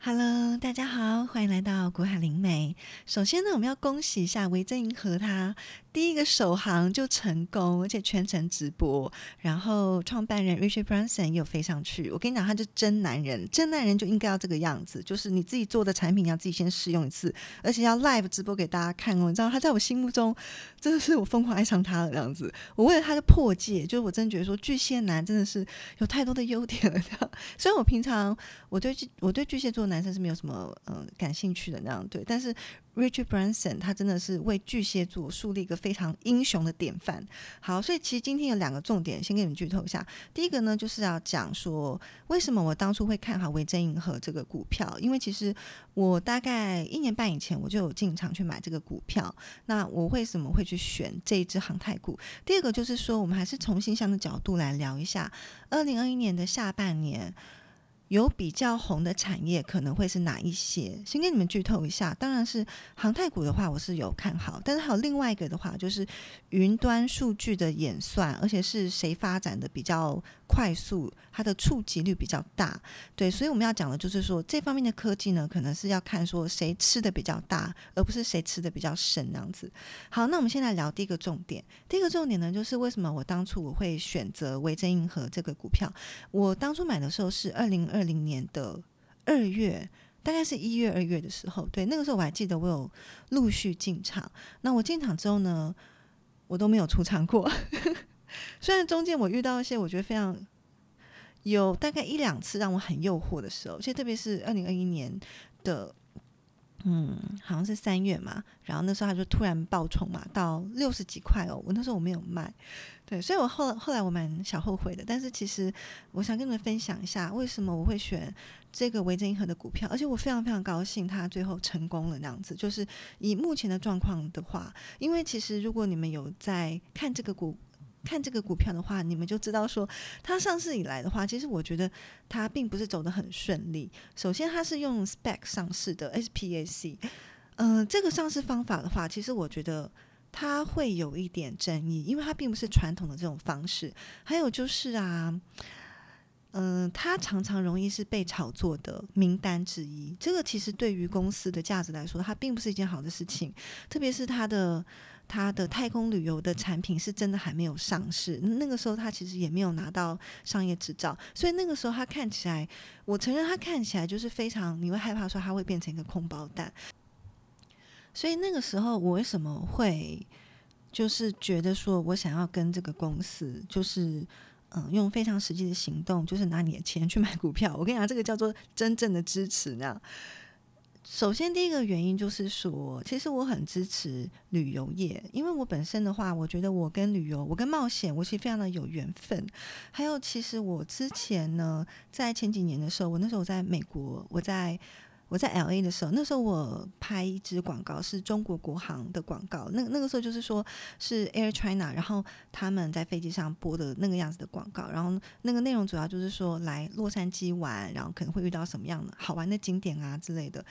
Hello，大家好，欢迎来到古海灵媒。首先呢，我们要恭喜一下维珍银河，他第一个首航就成功，而且全程直播。然后创办人 Richard Branson 又飞上去。我跟你讲，他就真男人，真男人就应该要这个样子，就是你自己做的产品要自己先试用一次，而且要 live 直播给大家看哦。你知道他在我心目中真的是我疯狂爱上他的样子。我为了他的破戒，就是我真的觉得说巨蟹男真的是有太多的优点了。虽然我平常我对我对巨蟹座。男生是没有什么嗯感兴趣的那样对，但是 Richard Branson 他真的是为巨蟹座树立一个非常英雄的典范。好，所以其实今天有两个重点，先给你们剧透一下。第一个呢，就是要讲说为什么我当初会看好维珍银河这个股票，因为其实我大概一年半以前我就有进场去买这个股票。那我为什么会去选这一只航太股？第二个就是说，我们还是从新向的角度来聊一下二零二一年的下半年。有比较红的产业可能会是哪一些？先给你们剧透一下，当然是航太股的话，我是有看好。但是还有另外一个的话，就是云端数据的演算，而且是谁发展的比较快速，它的触及率比较大。对，所以我们要讲的就是说，这方面的科技呢，可能是要看说谁吃的比较大，而不是谁吃的比较深那样子。好，那我们现在聊第一个重点。第一个重点呢，就是为什么我当初我会选择维珍银河这个股票？我当初买的时候是二零二。二零年的二月，大概是一月、二月的时候，对，那个时候我还记得，我有陆续进场。那我进场之后呢，我都没有出场过。虽然中间我遇到一些我觉得非常有大概一两次让我很诱惑的时候，其实特别是二零二一年的。嗯，好像是三月嘛，然后那时候他就突然爆冲嘛，到六十几块哦。我那时候我没有卖，对，所以我后后来我蛮小后悔的。但是其实我想跟你们分享一下，为什么我会选这个维珍银河的股票，而且我非常非常高兴它最后成功了那样子。就是以目前的状况的话，因为其实如果你们有在看这个股。看这个股票的话，你们就知道说，它上市以来的话，其实我觉得它并不是走得很顺利。首先，它是用 SPAC 上市的 SPAC，嗯，这个上市方法的话，其实我觉得它会有一点争议，因为它并不是传统的这种方式。还有就是啊，嗯，它常常容易是被炒作的名单之一。这个其实对于公司的价值来说，它并不是一件好的事情，特别是它的。它的太空旅游的产品是真的还没有上市，那个时候它其实也没有拿到商业执照，所以那个时候它看起来，我承认它看起来就是非常，你会害怕说它会变成一个空包蛋。所以那个时候我为什么会就是觉得说我想要跟这个公司，就是嗯用非常实际的行动，就是拿你的钱去买股票。我跟你讲，这个叫做真正的支持那样。首先，第一个原因就是说，其实我很支持旅游业，因为我本身的话，我觉得我跟旅游、我跟冒险，我其实非常的有缘分。还有，其实我之前呢，在前几年的时候，我那时候我在美国，我在。我在 L A 的时候，那时候我拍一支广告是中国国航的广告，那那个时候就是说是 Air China，然后他们在飞机上播的那个样子的广告，然后那个内容主要就是说来洛杉矶玩，然后可能会遇到什么样的好玩的景点啊之类的。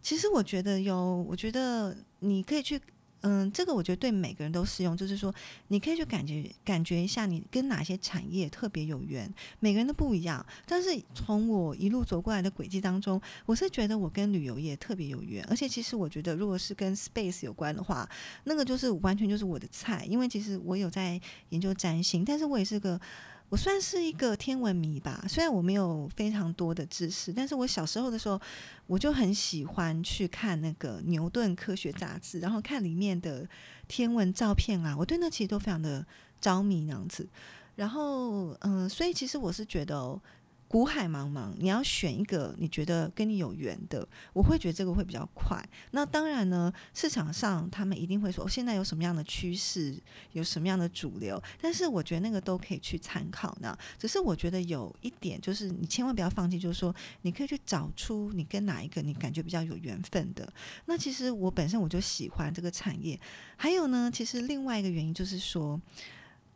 其实我觉得有，我觉得你可以去。嗯，这个我觉得对每个人都适用，就是说，你可以去感觉感觉一下，你跟哪些产业特别有缘。每个人都不一样，但是从我一路走过来的轨迹当中，我是觉得我跟旅游业特别有缘。而且其实我觉得，如果是跟 space 有关的话，那个就是完全就是我的菜。因为其实我有在研究占星，但是我也是个。我算是一个天文迷吧，虽然我没有非常多的知识，但是我小时候的时候，我就很喜欢去看那个牛顿科学杂志，然后看里面的天文照片啊，我对那其实都非常的着迷那样子。然后，嗯，所以其实我是觉得。古海茫茫，你要选一个你觉得跟你有缘的，我会觉得这个会比较快。那当然呢，市场上他们一定会说现在有什么样的趋势，有什么样的主流，但是我觉得那个都可以去参考呢。只是我觉得有一点就是，你千万不要放弃，就是说你可以去找出你跟哪一个你感觉比较有缘分的。那其实我本身我就喜欢这个产业，还有呢，其实另外一个原因就是说，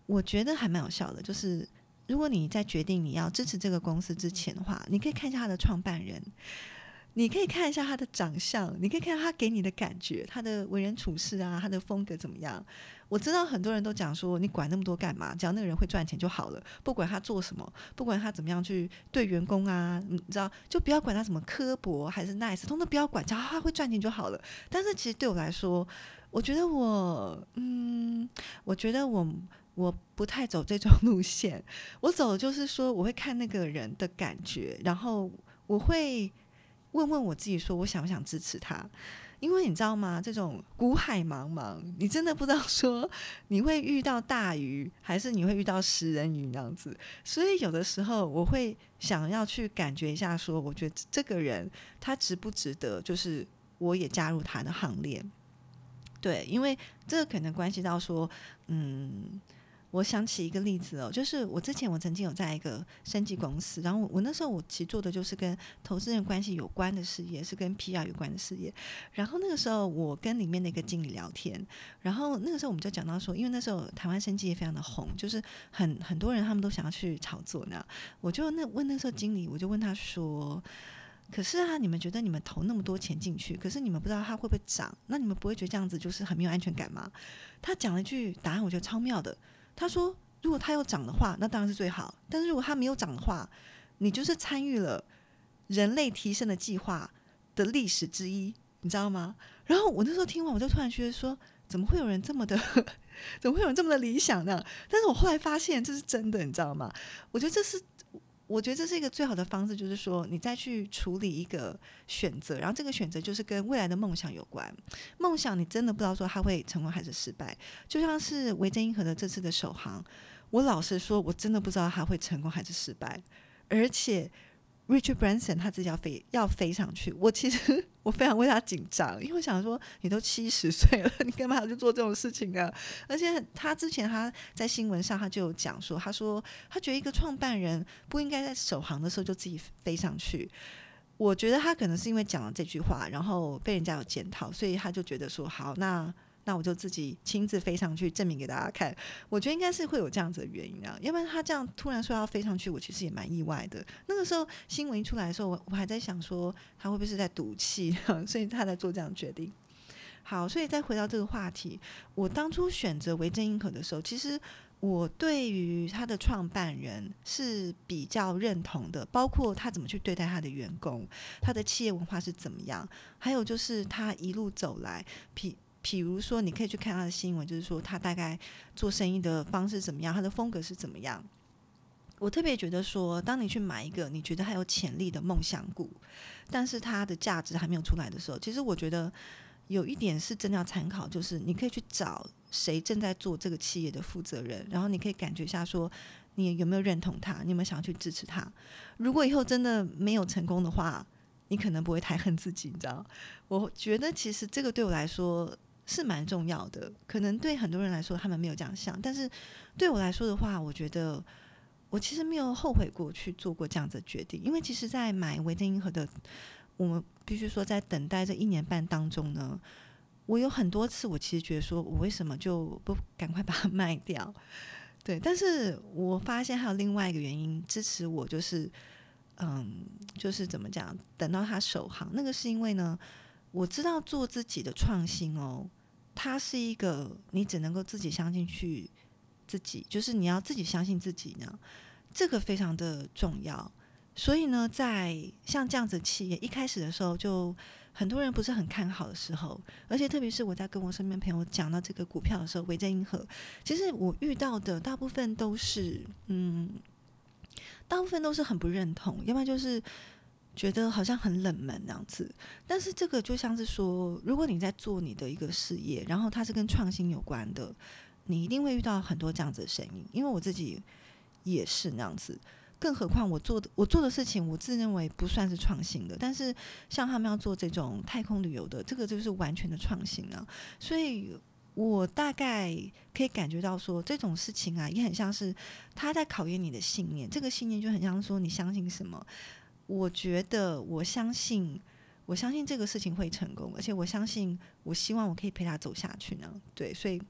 我觉得还蛮有效的，就是。如果你在决定你要支持这个公司之前的话，你可以看一下他的创办人。你可以看一下他的长相，你可以看他给你的感觉，他的为人处事啊，他的风格怎么样？我知道很多人都讲说，你管那么多干嘛？只要那个人会赚钱就好了，不管他做什么，不管他怎么样去对员工啊，你知道，就不要管他什么刻薄还是 nice，通通不要管，只要他会赚钱就好了。但是其实对我来说，我觉得我，嗯，我觉得我我不太走这种路线，我走就是说，我会看那个人的感觉，然后我会。问问我自己，说我想不想支持他？因为你知道吗？这种古海茫茫，你真的不知道说你会遇到大鱼，还是你会遇到食人鱼那样子。所以有的时候我会想要去感觉一下，说我觉得这个人他值不值得，就是我也加入他的行列。对，因为这个可能关系到说，嗯。我想起一个例子哦，就是我之前我曾经有在一个生计公司，然后我那时候我其实做的就是跟投资人关系有关的事业，是跟 PR 有关的事业。然后那个时候我跟里面的一个经理聊天，然后那个时候我们就讲到说，因为那时候台湾生技也非常的红，就是很很多人他们都想要去炒作那。我就那问那时候经理，我就问他说：“可是啊，你们觉得你们投那么多钱进去，可是你们不知道它会不会涨？那你们不会觉得这样子就是很没有安全感吗？”他讲了一句答案，我觉得超妙的。他说：“如果他要涨的话，那当然是最好。但是如果他没有涨的话，你就是参与了人类提升的计划的历史之一，你知道吗？”然后我那时候听完，我就突然觉得说：“怎么会有人这么的？怎么会有人这么的理想呢？”但是我后来发现这是真的，你知道吗？我觉得这是。我觉得这是一个最好的方式，就是说你再去处理一个选择，然后这个选择就是跟未来的梦想有关。梦想你真的不知道说它会成功还是失败，就像是维珍银河的这次的首航，我老实说，我真的不知道它会成功还是失败，而且。Richard Branson 他自己要飞要飞上去，我其实我非常为他紧张，因为我想说你都七十岁了，你干嘛要去做这种事情啊？而且他之前他在新闻上他就有讲说，他说他觉得一个创办人不应该在首航的时候就自己飞上去。我觉得他可能是因为讲了这句话，然后被人家有检讨，所以他就觉得说好那。那我就自己亲自飞上去证明给大家看，我觉得应该是会有这样子的原因啊，要不然他这样突然说要飞上去，我其实也蛮意外的。那个时候新闻一出来的时候，我我还在想说他会不会是在赌气，所以他在做这样决定。好，所以再回到这个话题，我当初选择维珍英可的时候，其实我对于他的创办人是比较认同的，包括他怎么去对待他的员工，他的企业文化是怎么样，还有就是他一路走来，比。比如说，你可以去看他的新闻，就是说他大概做生意的方式怎么样，他的风格是怎么样。我特别觉得说，当你去买一个你觉得还有潜力的梦想股，但是它的价值还没有出来的时候，其实我觉得有一点是真的要参考，就是你可以去找谁正在做这个企业的负责人，然后你可以感觉一下，说你有没有认同他，你有没有想要去支持他。如果以后真的没有成功的话，你可能不会太恨自己，你知道？我觉得其实这个对我来说。是蛮重要的，可能对很多人来说他们没有这样想，但是对我来说的话，我觉得我其实没有后悔过去做过这样子的决定，因为其实，在买维珍银河的，我们必须说在等待这一年半当中呢，我有很多次我其实觉得说我为什么就不赶快把它卖掉？对，但是我发现还有另外一个原因支持我，就是嗯，就是怎么讲，等到他首航，那个是因为呢，我知道做自己的创新哦。它是一个，你只能够自己相信去自己，就是你要自己相信自己呢，这个非常的重要。所以呢，在像这样子企业一开始的时候，就很多人不是很看好的时候，而且特别是我在跟我身边朋友讲到这个股票的时候，维珍银河，其实我遇到的大部分都是，嗯，大部分都是很不认同，要不然就是。觉得好像很冷门那样子，但是这个就像是说，如果你在做你的一个事业，然后它是跟创新有关的，你一定会遇到很多这样子的声音。因为我自己也是那样子，更何况我做的我做的事情，我自认为不算是创新的。但是像他们要做这种太空旅游的，这个就是完全的创新啊。所以我大概可以感觉到说，这种事情啊，也很像是他在考验你的信念。这个信念就很像说，你相信什么。我觉得，我相信，我相信这个事情会成功，而且我相信，我希望我可以陪他走下去呢。对，所以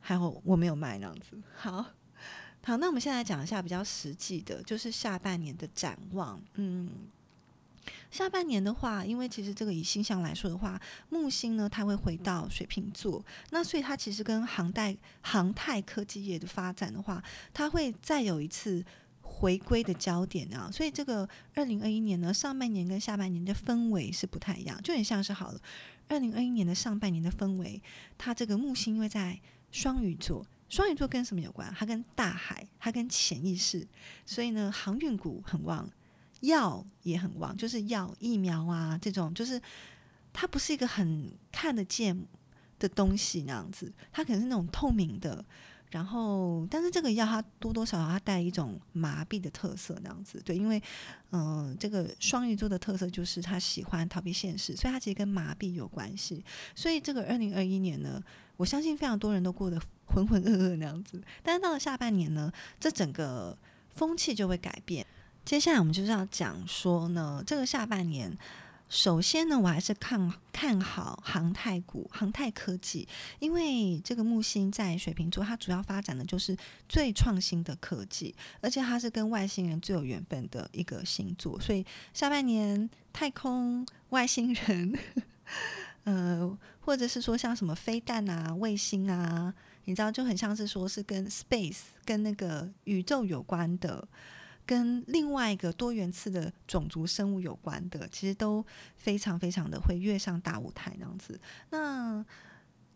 还好我没有卖那样子。好，好，那我们现在讲一下比较实际的，就是下半年的展望。嗯，下半年的话，因为其实这个以星象来说的话，木星呢它会回到水瓶座，那所以它其实跟航代航太科技业的发展的话，它会再有一次回归的焦点啊。所以这个二零二一年呢，上半年跟下半年的氛围是不太一样，就很像是好了。二零二一年的上半年的氛围，它这个木星因为在双鱼座。双鱼座跟什么有关？它跟大海，它跟潜意识，所以呢，航运股很旺，药也很旺，就是药、疫苗啊这种，就是它不是一个很看得见的东西那样子，它可能是那种透明的。然后，但是这个药它多多少少它带一种麻痹的特色那样子，对，因为嗯，这个双鱼座的特色就是他喜欢逃避现实，所以它其实跟麻痹有关系。所以这个二零二一年呢，我相信非常多人都过得浑浑噩噩那样子。但是到了下半年呢，这整个风气就会改变。接下来我们就是要讲说呢，这个下半年。首先呢，我还是看看好航太股、航太科技，因为这个木星在水瓶座，它主要发展的就是最创新的科技，而且它是跟外星人最有缘分的一个星座，所以下半年太空外星人，呃，或者是说像什么飞弹啊、卫星啊，你知道，就很像是说是跟 space、跟那个宇宙有关的。跟另外一个多元次的种族生物有关的，其实都非常非常的会跃上大舞台那样子。那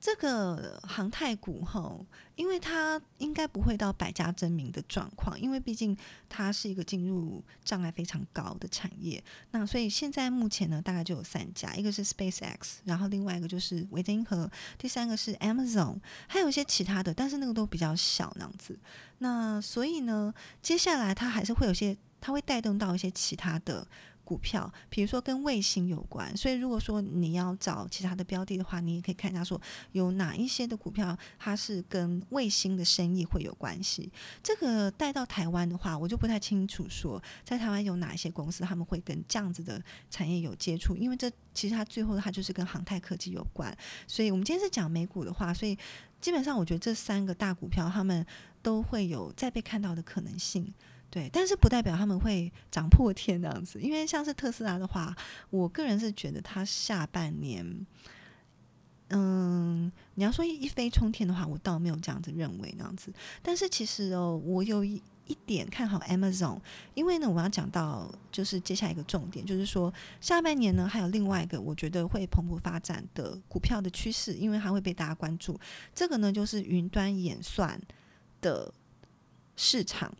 这个航太股哈，因为它应该不会到百家争鸣的状况，因为毕竟它是一个进入障碍非常高的产业。那所以现在目前呢，大概就有三家，一个是 SpaceX，然后另外一个就是维珍银河，第三个是 Amazon，还有一些其他的，但是那个都比较小那样子。那所以呢，接下来它还是会有些，它会带动到一些其他的。股票，比如说跟卫星有关，所以如果说你要找其他的标的的话，你也可以看一下说有哪一些的股票它是跟卫星的生意会有关系。这个带到台湾的话，我就不太清楚说在台湾有哪一些公司他们会跟这样子的产业有接触，因为这其实它最后它就是跟航太科技有关。所以我们今天是讲美股的话，所以基本上我觉得这三个大股票他们都会有再被看到的可能性。对，但是不代表他们会涨破天那样子，因为像是特斯拉的话，我个人是觉得它下半年，嗯，你要说一飞冲天的话，我倒没有这样子认为那样子。但是其实哦，我有一一点看好 Amazon，因为呢，我要讲到就是接下来一个重点，就是说下半年呢，还有另外一个我觉得会蓬勃发展的股票的趋势，因为它会被大家关注。这个呢，就是云端演算的市场。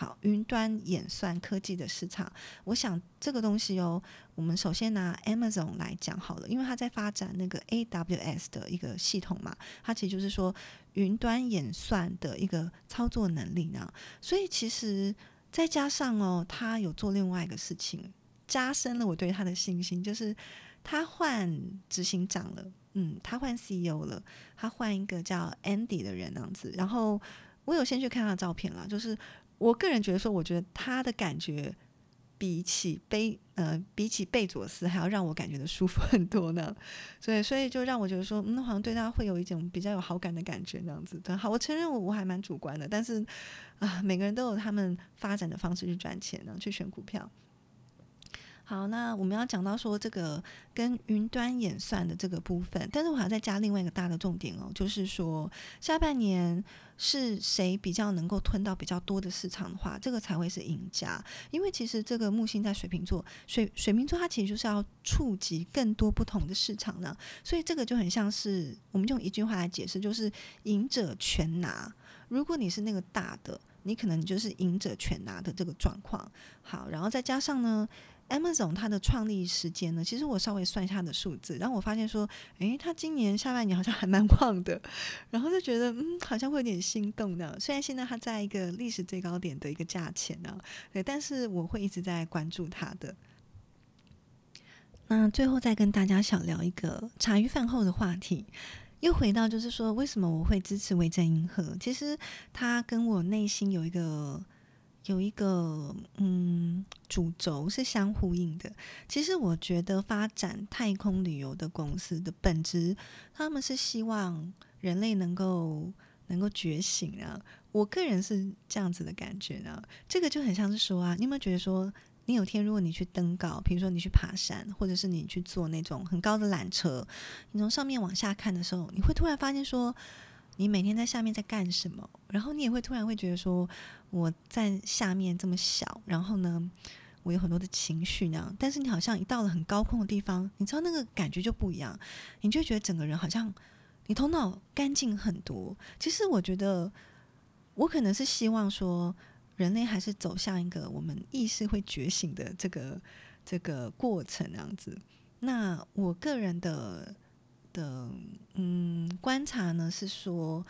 好，云端演算科技的市场，我想这个东西哦，我们首先拿 Amazon 来讲好了，因为它在发展那个 AWS 的一个系统嘛，它其实就是说云端演算的一个操作能力呢。所以其实再加上哦，他有做另外一个事情，加深了我对他的信心，就是他换执行长了，嗯，他换 CEO 了，他换一个叫 Andy 的人那样子。然后我有先去看他的照片了，就是。我个人觉得说，我觉得他的感觉比起贝呃比起贝佐斯还要让我感觉的舒服很多呢，所以所以就让我觉得说，嗯，好像对他会有一种比较有好感的感觉那样子。对，好，我承认我我还蛮主观的，但是啊，每个人都有他们发展的方式去赚钱呢，去选股票。好，那我们要讲到说这个跟云端演算的这个部分，但是我还要再加另外一个大的重点哦，就是说下半年是谁比较能够吞到比较多的市场的话，这个才会是赢家。因为其实这个木星在水瓶座，水水瓶座它其实就是要触及更多不同的市场呢，所以这个就很像是我们用一句话来解释，就是赢者全拿。如果你是那个大的，你可能就是赢者全拿的这个状况。好，然后再加上呢。Amazon 它的创立时间呢？其实我稍微算一下的数字，然后我发现说，诶，它今年下半年好像还蛮旺的，然后就觉得，嗯，好像会有点心动呢。虽然现在它在一个历史最高点的一个价钱呢，对，但是我会一直在关注它的。那最后再跟大家小聊一个茶余饭后的话题，又回到就是说，为什么我会支持维珍银河？其实它跟我内心有一个。有一个嗯主轴是相呼应的。其实我觉得发展太空旅游的公司的本质，他们是希望人类能够能够觉醒啊。我个人是这样子的感觉呢。这个就很像是说啊，你有没有觉得说，你有天如果你去登高，比如说你去爬山，或者是你去坐那种很高的缆车，你从上面往下看的时候，你会突然发现说，你每天在下面在干什么？然后你也会突然会觉得说，我在下面这么小，然后呢，我有很多的情绪那样。但是你好像一到了很高空的地方，你知道那个感觉就不一样，你就觉得整个人好像你头脑干净很多。其实我觉得，我可能是希望说。人类还是走向一个我们意识会觉醒的这个这个过程，那样子。那我个人的的嗯观察呢是说，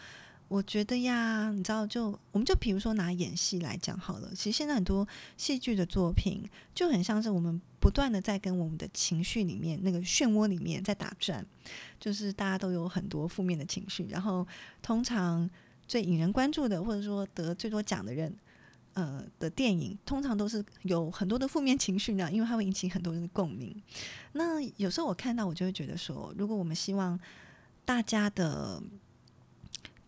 我觉得呀，你知道，就我们就比如说拿演戏来讲好了。其实现在很多戏剧的作品就很像是我们不断的在跟我们的情绪里面那个漩涡里面在打转，就是大家都有很多负面的情绪，然后通常最引人关注的或者说得最多奖的人。呃的电影通常都是有很多的负面情绪呢，因为它会引起很多人的共鸣。那有时候我看到，我就会觉得说，如果我们希望大家的。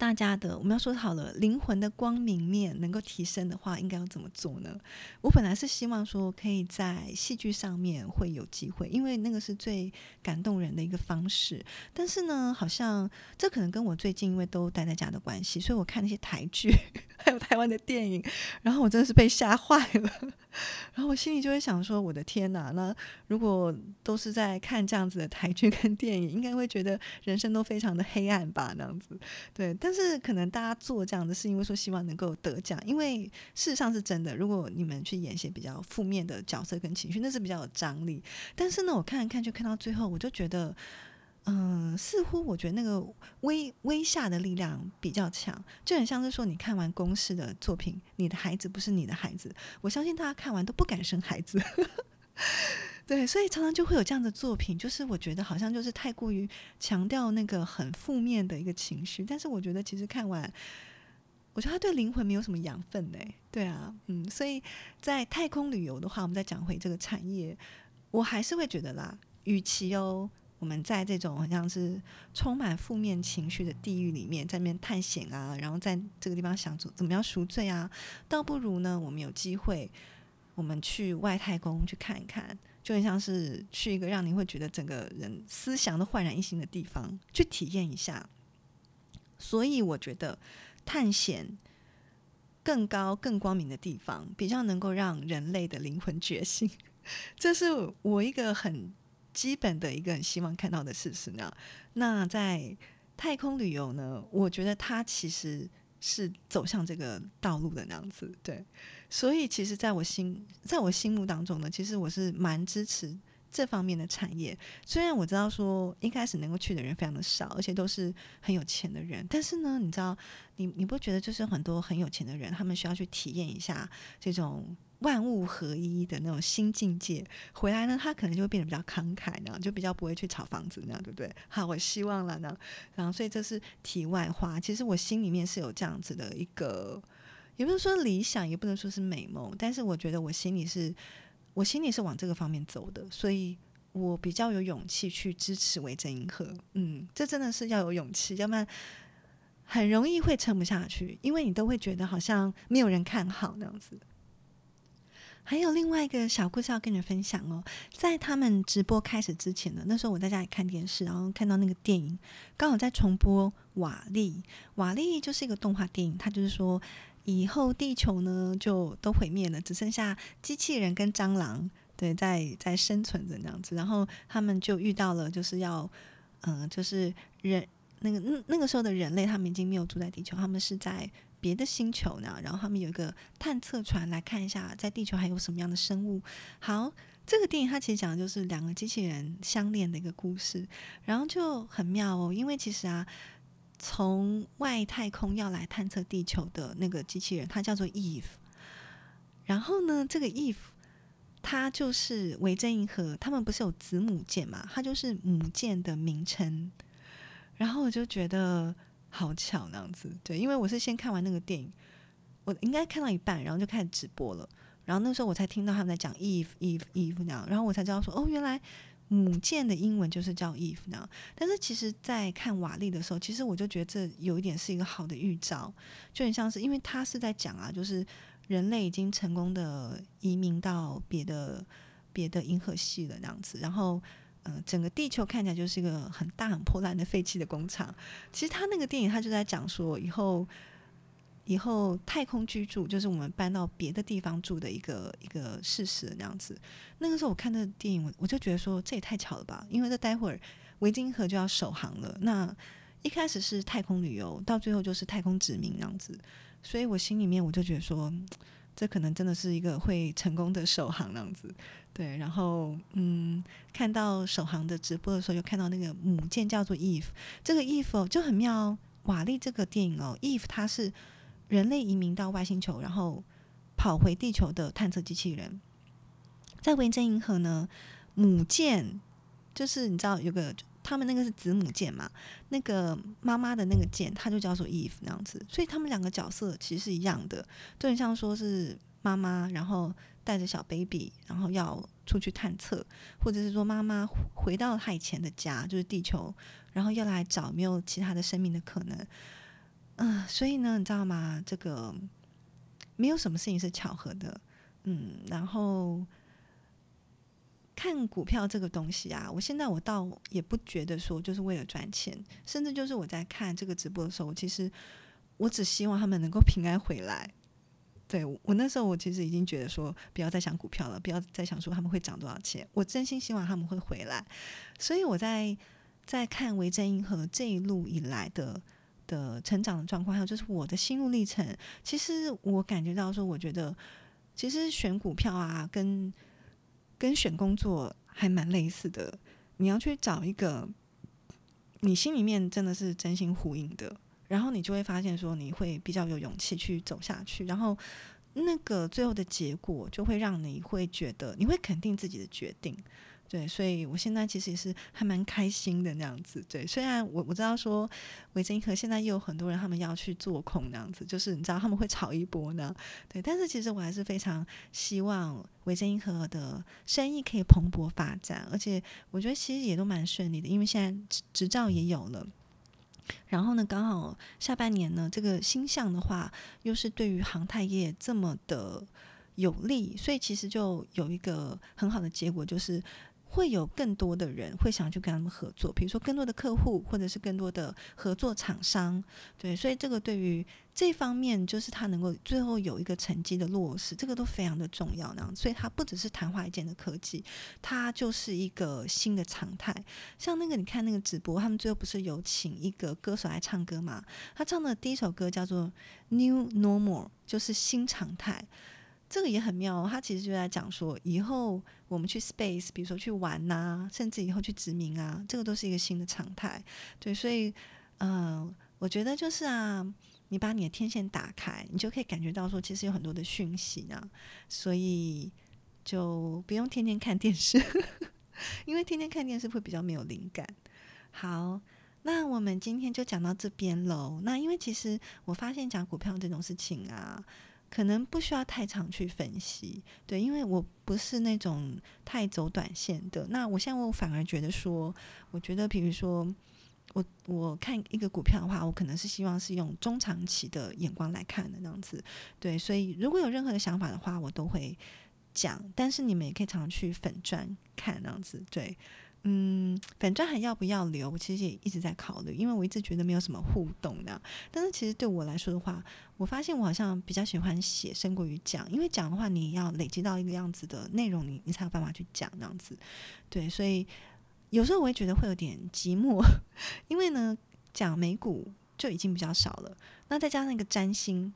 大家的，我们要说好了，灵魂的光明面能够提升的话，应该要怎么做呢？我本来是希望说，可以在戏剧上面会有机会，因为那个是最感动人的一个方式。但是呢，好像这可能跟我最近因为都待在家的关系，所以我看那些台剧，还有台湾的电影，然后我真的是被吓坏了。然后我心里就会想说：“我的天哪！那如果都是在看这样子的台剧跟电影，应该会觉得人生都非常的黑暗吧？那样子，对。但是可能大家做这样的，是因为说希望能够得奖，因为事实上是真的。如果你们去演些比较负面的角色跟情绪，那是比较有张力。但是呢，我看一看，就看到最后，我就觉得。”嗯，似乎我觉得那个微微下的力量比较强，就很像是说，你看完公式的作品，你的孩子不是你的孩子，我相信大家看完都不敢生孩子。对，所以常常就会有这样的作品，就是我觉得好像就是太过于强调那个很负面的一个情绪，但是我觉得其实看完，我觉得他对灵魂没有什么养分呢。对啊，嗯，所以在太空旅游的话，我们再讲回这个产业，我还是会觉得啦，与其哦。我们在这种好像是充满负面情绪的地狱里面，在那边探险啊，然后在这个地方想怎怎么样赎罪啊，倒不如呢，我们有机会，我们去外太空去看一看，就很像是去一个让你会觉得整个人思想都焕然一新的地方去体验一下。所以我觉得探险更高、更光明的地方，比较能够让人类的灵魂觉醒。这是我一个很。基本的一个很希望看到的事实呢，那在太空旅游呢，我觉得它其实是走向这个道路的那样子，对。所以其实在我心，在我心目当中呢，其实我是蛮支持这方面的产业。虽然我知道说一开始能够去的人非常的少，而且都是很有钱的人，但是呢，你知道，你你不觉得就是很多很有钱的人，他们需要去体验一下这种。万物合一的那种新境界回来呢，他可能就会变得比较慷慨，那样就比较不会去炒房子那样，对不对？好，我希望了呢。然后，所以这是题外话。其实我心里面是有这样子的一个，也不是说理想，也不能说是美梦，但是我觉得我心里是，我心里是往这个方面走的，所以我比较有勇气去支持维珍银河。嗯，这真的是要有勇气，要不然很容易会撑不下去，因为你都会觉得好像没有人看好那样子。还有另外一个小故事要跟你分享哦，在他们直播开始之前呢，那时候我在家里看电视，然后看到那个电影刚好在重播《瓦力》。瓦力就是一个动画电影，它就是说以后地球呢就都毁灭了，只剩下机器人跟蟑螂对在在生存着那样子。然后他们就遇到了就是要嗯，就是人那个那那个时候的人类，他们已经没有住在地球，他们是在。别的星球呢？然后他们有一个探测船来看一下，在地球还有什么样的生物。好，这个电影它其实讲的就是两个机器人相恋的一个故事，然后就很妙哦。因为其实啊，从外太空要来探测地球的那个机器人，它叫做 Eve。然后呢，这个 Eve 它就是维珍银河，他们不是有子母舰嘛？它就是母舰的名称。然后我就觉得。好巧那样子，对，因为我是先看完那个电影，我应该看到一半，然后就开始直播了，然后那时候我才听到他们在讲 Eve Eve Eve 那样，然后我才知道说，哦，原来母舰的英文就是叫 Eve 那样。但是其实，在看瓦力的时候，其实我就觉得这有一点是一个好的预兆，就很像是因为他是在讲啊，就是人类已经成功的移民到别的别的银河系了那样子，然后。呃，整个地球看起来就是一个很大、很破烂的废弃的工厂。其实他那个电影，他就在讲说，以后以后太空居住就是我们搬到别的地方住的一个一个事实那样子。那个时候我看那电影，我我就觉得说，这也太巧了吧！因为这待会儿维京河就要首航了。那一开始是太空旅游，到最后就是太空殖民那样子。所以我心里面我就觉得说，这可能真的是一个会成功的首航那样子。对，然后嗯，看到首航的直播的时候，又看到那个母舰叫做 Eve，这个 Eve 就很妙。瓦力这个电影哦，Eve 它是人类移民到外星球，然后跑回地球的探测机器人。在维珍银河呢，母舰就是你知道有个他们那个是子母舰嘛，那个妈妈的那个舰，它就叫做 Eve 那样子，所以他们两个角色其实是一样的，就很像说是妈妈，然后。带着小 baby，然后要出去探测，或者是说妈妈回到她以前的家，就是地球，然后要来找没有其他的生命的可能。嗯，所以呢，你知道吗？这个没有什么事情是巧合的。嗯，然后看股票这个东西啊，我现在我倒也不觉得说就是为了赚钱，甚至就是我在看这个直播的时候，其实我只希望他们能够平安回来。对我那时候，我其实已经觉得说，不要再想股票了，不要再想说他们会涨多少钱。我真心希望他们会回来。所以我在在看维珍银河这一路以来的的成长的状况，还有就是我的心路历程。其实我感觉到说，我觉得其实选股票啊，跟跟选工作还蛮类似的。你要去找一个你心里面真的是真心呼应的。然后你就会发现，说你会比较有勇气去走下去，然后那个最后的结果就会让你会觉得，你会肯定自己的决定。对，所以我现在其实也是还蛮开心的那样子。对，虽然我我知道说维珍银河现在又有很多人他们要去做空那样子，就是你知道他们会炒一波呢。对，但是其实我还是非常希望维珍银河的生意可以蓬勃发展，而且我觉得其实也都蛮顺利的，因为现在执执照也有了。然后呢，刚好下半年呢，这个星象的话，又是对于航太业这么的有利，所以其实就有一个很好的结果，就是。会有更多的人会想去跟他们合作，比如说更多的客户，或者是更多的合作厂商，对，所以这个对于这方面，就是他能够最后有一个成绩的落实，这个都非常的重要。那样，所以它不只是昙花一现的科技，它就是一个新的常态。像那个你看那个直播，他们最后不是有请一个歌手来唱歌嘛？他唱的第一首歌叫做《New Normal》，就是新常态。这个也很妙，他其实就在讲说，以后我们去 space，比如说去玩呐，甚至以后去殖民啊，这个都是一个新的常态。对，所以，嗯，我觉得就是啊，你把你的天线打开，你就可以感觉到说，其实有很多的讯息呢。所以就不用天天看电视，因为天天看电视会比较没有灵感。好，那我们今天就讲到这边喽。那因为其实我发现讲股票这种事情啊。可能不需要太常去分析，对，因为我不是那种太走短线的。那我现在我反而觉得说，我觉得比如说我我看一个股票的话，我可能是希望是用中长期的眼光来看的那样子。对，所以如果有任何的想法的话，我都会讲。但是你们也可以常常去粉钻看那样子，对。嗯，反正还要不要留？我其实也一直在考虑，因为我一直觉得没有什么互动的。但是其实对我来说的话，我发现我好像比较喜欢写，胜过于讲。因为讲的话，你要累积到一个样子的内容，你你才有办法去讲那样子。对，所以有时候我也觉得会有点寂寞，因为呢，讲美股就已经比较少了。那再加上一个占星，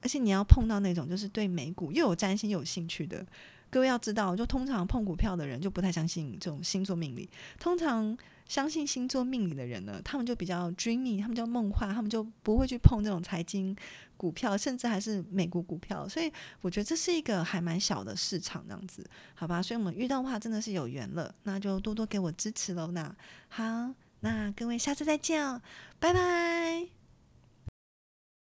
而且你要碰到那种就是对美股又有占星又有兴趣的。各位要知道，就通常碰股票的人就不太相信这种星座命理。通常相信星座命理的人呢，他们就比较 dreamy，他们就梦幻，他们就不会去碰这种财经股票，甚至还是美国股票。所以我觉得这是一个还蛮小的市场，这样子，好吧？所以我们遇到的话真的是有缘了，那就多多给我支持喽。那好，那各位下次再见哦，拜拜。